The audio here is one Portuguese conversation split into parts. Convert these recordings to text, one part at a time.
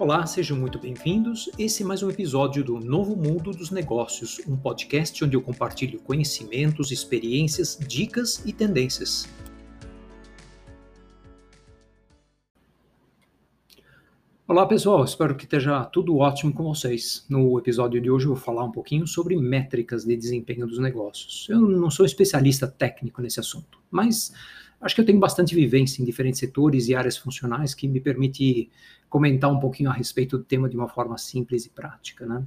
Olá, sejam muito bem-vindos. Esse é mais um episódio do Novo Mundo dos Negócios, um podcast onde eu compartilho conhecimentos, experiências, dicas e tendências. Olá pessoal, espero que esteja tudo ótimo com vocês. No episódio de hoje eu vou falar um pouquinho sobre métricas de desempenho dos negócios. Eu não sou especialista técnico nesse assunto, mas acho que eu tenho bastante vivência em diferentes setores e áreas funcionais que me permite comentar um pouquinho a respeito do tema de uma forma simples e prática, né?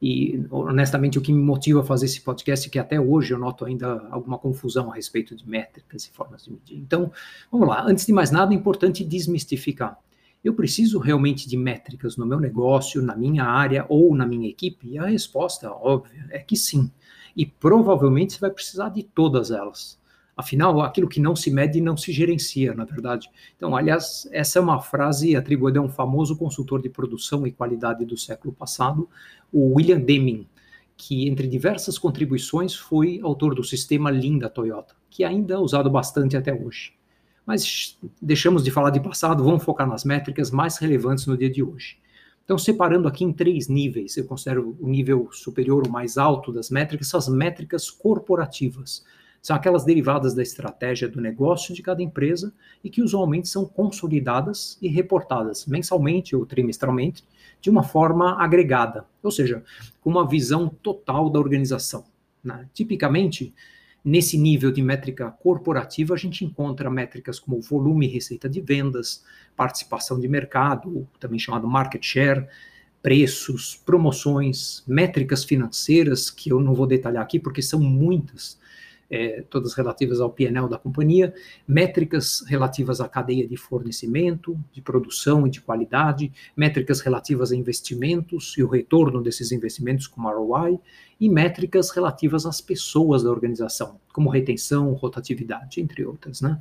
E honestamente o que me motiva a fazer esse podcast é que até hoje eu noto ainda alguma confusão a respeito de métricas e formas de medir. Então, vamos lá. Antes de mais nada, é importante desmistificar. Eu preciso realmente de métricas no meu negócio, na minha área ou na minha equipe? E a resposta óbvia é que sim. E provavelmente você vai precisar de todas elas. Afinal, aquilo que não se mede não se gerencia, na verdade. Então, aliás, essa é uma frase atribuída a um famoso consultor de produção e qualidade do século passado, o William Deming, que, entre diversas contribuições, foi autor do sistema Lean da Toyota, que ainda é usado bastante até hoje. Mas deixamos de falar de passado, vamos focar nas métricas mais relevantes no dia de hoje. Então, separando aqui em três níveis, eu considero o nível superior, o mais alto das métricas, são as métricas corporativas são aquelas derivadas da estratégia do negócio de cada empresa e que usualmente são consolidadas e reportadas mensalmente ou trimestralmente de uma forma agregada, ou seja, com uma visão total da organização. Né? Tipicamente, nesse nível de métrica corporativa, a gente encontra métricas como volume e receita de vendas, participação de mercado, também chamado market share, preços, promoções, métricas financeiras, que eu não vou detalhar aqui porque são muitas, é, todas relativas ao PNL da companhia, métricas relativas à cadeia de fornecimento, de produção e de qualidade, métricas relativas a investimentos e o retorno desses investimentos como ROI, e métricas relativas às pessoas da organização, como retenção, rotatividade, entre outras. Né?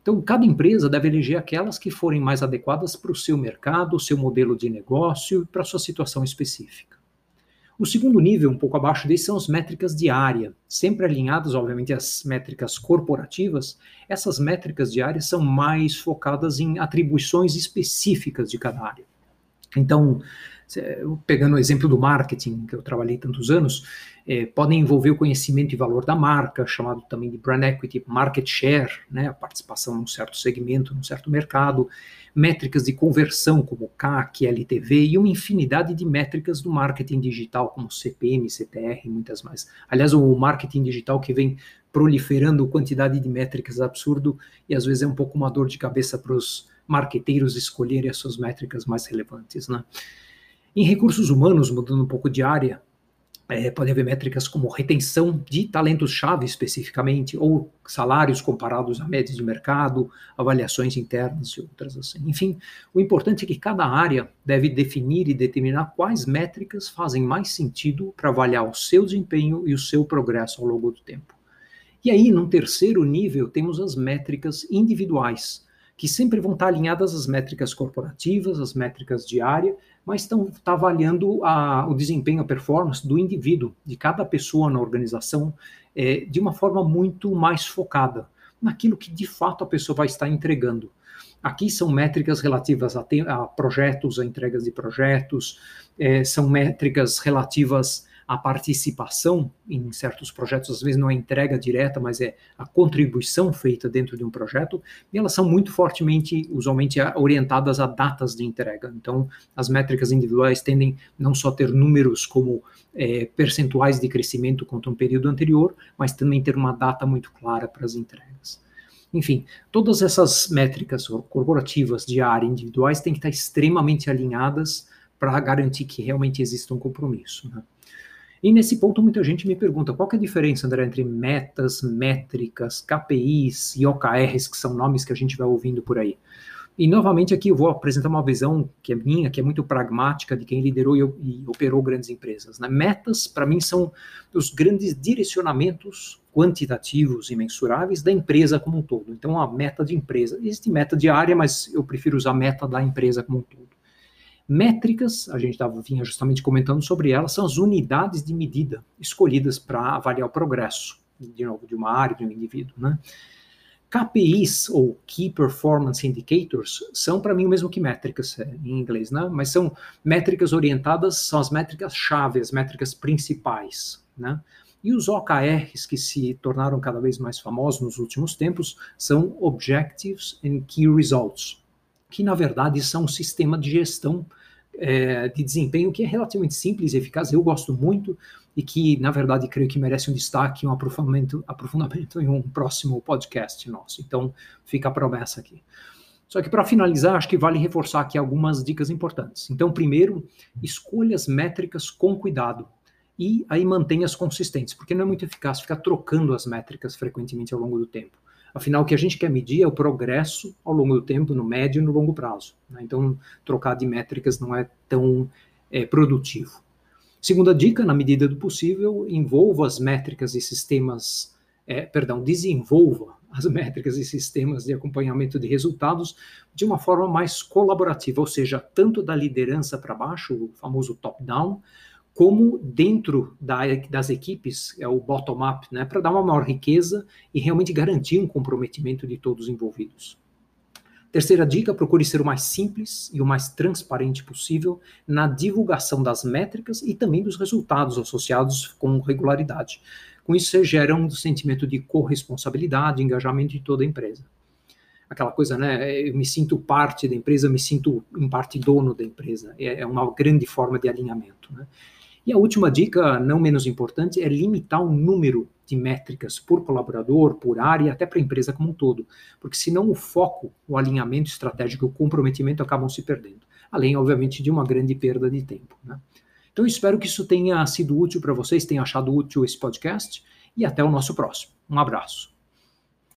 Então, cada empresa deve eleger aquelas que forem mais adequadas para o seu mercado, o seu modelo de negócio e para a sua situação específica. O segundo nível, um pouco abaixo desse, são as métricas diárias, sempre alinhadas, obviamente, às métricas corporativas. Essas métricas diárias são mais focadas em atribuições específicas de cada área. Então, pegando o exemplo do marketing, que eu trabalhei tantos anos, é, podem envolver o conhecimento e valor da marca, chamado também de brand equity, market share, né, a participação num certo segmento, num certo mercado, métricas de conversão como CAC, LTV e uma infinidade de métricas do marketing digital como CPM, CTR e muitas mais. Aliás, o marketing digital que vem proliferando quantidade de métricas absurdo e às vezes é um pouco uma dor de cabeça para os marqueteiros escolherem as suas métricas mais relevantes, né? Em recursos humanos, mudando um pouco de área, é, pode haver métricas como retenção de talentos-chave especificamente, ou salários comparados a médias de mercado, avaliações internas e outras assim. Enfim, o importante é que cada área deve definir e determinar quais métricas fazem mais sentido para avaliar o seu desempenho e o seu progresso ao longo do tempo. E aí, num terceiro nível, temos as métricas individuais, que sempre vão estar alinhadas às métricas corporativas, às métricas de área, mas estão tá avaliando a, o desempenho, a performance do indivíduo, de cada pessoa na organização, é, de uma forma muito mais focada naquilo que de fato a pessoa vai estar entregando. Aqui são métricas relativas a, a projetos, a entregas de projetos, é, são métricas relativas a participação em certos projetos, às vezes não é entrega direta, mas é a contribuição feita dentro de um projeto, e elas são muito fortemente, usualmente, orientadas a datas de entrega. Então, as métricas individuais tendem não só a ter números como é, percentuais de crescimento contra um período anterior, mas também ter uma data muito clara para as entregas. Enfim, todas essas métricas corporativas, diárias, individuais, têm que estar extremamente alinhadas para garantir que realmente exista um compromisso. Né? E nesse ponto, muita gente me pergunta qual é a diferença, André, entre metas, métricas, KPIs e OKRs, que são nomes que a gente vai ouvindo por aí. E novamente aqui eu vou apresentar uma visão que é minha, que é muito pragmática de quem liderou e, e operou grandes empresas. Né? Metas, para mim, são os grandes direcionamentos quantitativos e mensuráveis da empresa como um todo. Então, a meta de empresa. Existe meta de área, mas eu prefiro usar meta da empresa como um todo. Métricas, a gente estava vinha justamente comentando sobre elas, são as unidades de medida escolhidas para avaliar o progresso, de novo, de uma área, de um indivíduo, né? KPIs, ou Key Performance Indicators, são para mim o mesmo que métricas é, em inglês, né? mas são métricas orientadas, são as métricas-chave, as métricas principais. Né? E os OKRs, que se tornaram cada vez mais famosos nos últimos tempos, são Objectives and Key Results, que na verdade são um sistema de gestão é, de desempenho que é relativamente simples e eficaz. Eu gosto muito e que, na verdade, creio que merece um destaque, um aprofundamento, aprofundamento em um próximo podcast nosso. Então, fica a promessa aqui. Só que para finalizar, acho que vale reforçar aqui algumas dicas importantes. Então, primeiro, escolha as métricas com cuidado e aí mantenha-as consistentes, porque não é muito eficaz ficar trocando as métricas frequentemente ao longo do tempo. Afinal, o que a gente quer medir é o progresso ao longo do tempo, no médio e no longo prazo. Né? Então, trocar de métricas não é tão é, produtivo. Segunda dica, na medida do possível, envolva as métricas e sistemas, é, perdão, desenvolva as métricas e sistemas de acompanhamento de resultados de uma forma mais colaborativa, ou seja, tanto da liderança para baixo, o famoso top-down, como dentro da, das equipes, é o bottom-up, né, para dar uma maior riqueza e realmente garantir um comprometimento de todos os envolvidos. Terceira dica: procure ser o mais simples e o mais transparente possível na divulgação das métricas e também dos resultados associados com regularidade. Com isso, você gera um sentimento de corresponsabilidade, engajamento de toda a empresa. Aquela coisa, né? Eu me sinto parte da empresa, me sinto em parte dono da empresa. É, é uma grande forma de alinhamento. Né? E a última dica, não menos importante, é limitar o número de métricas por colaborador, por área e até para a empresa como um todo, porque senão o foco, o alinhamento estratégico, o comprometimento acabam se perdendo, além, obviamente, de uma grande perda de tempo. Né? Então, espero que isso tenha sido útil para vocês, tenham achado útil esse podcast e até o nosso próximo. Um abraço.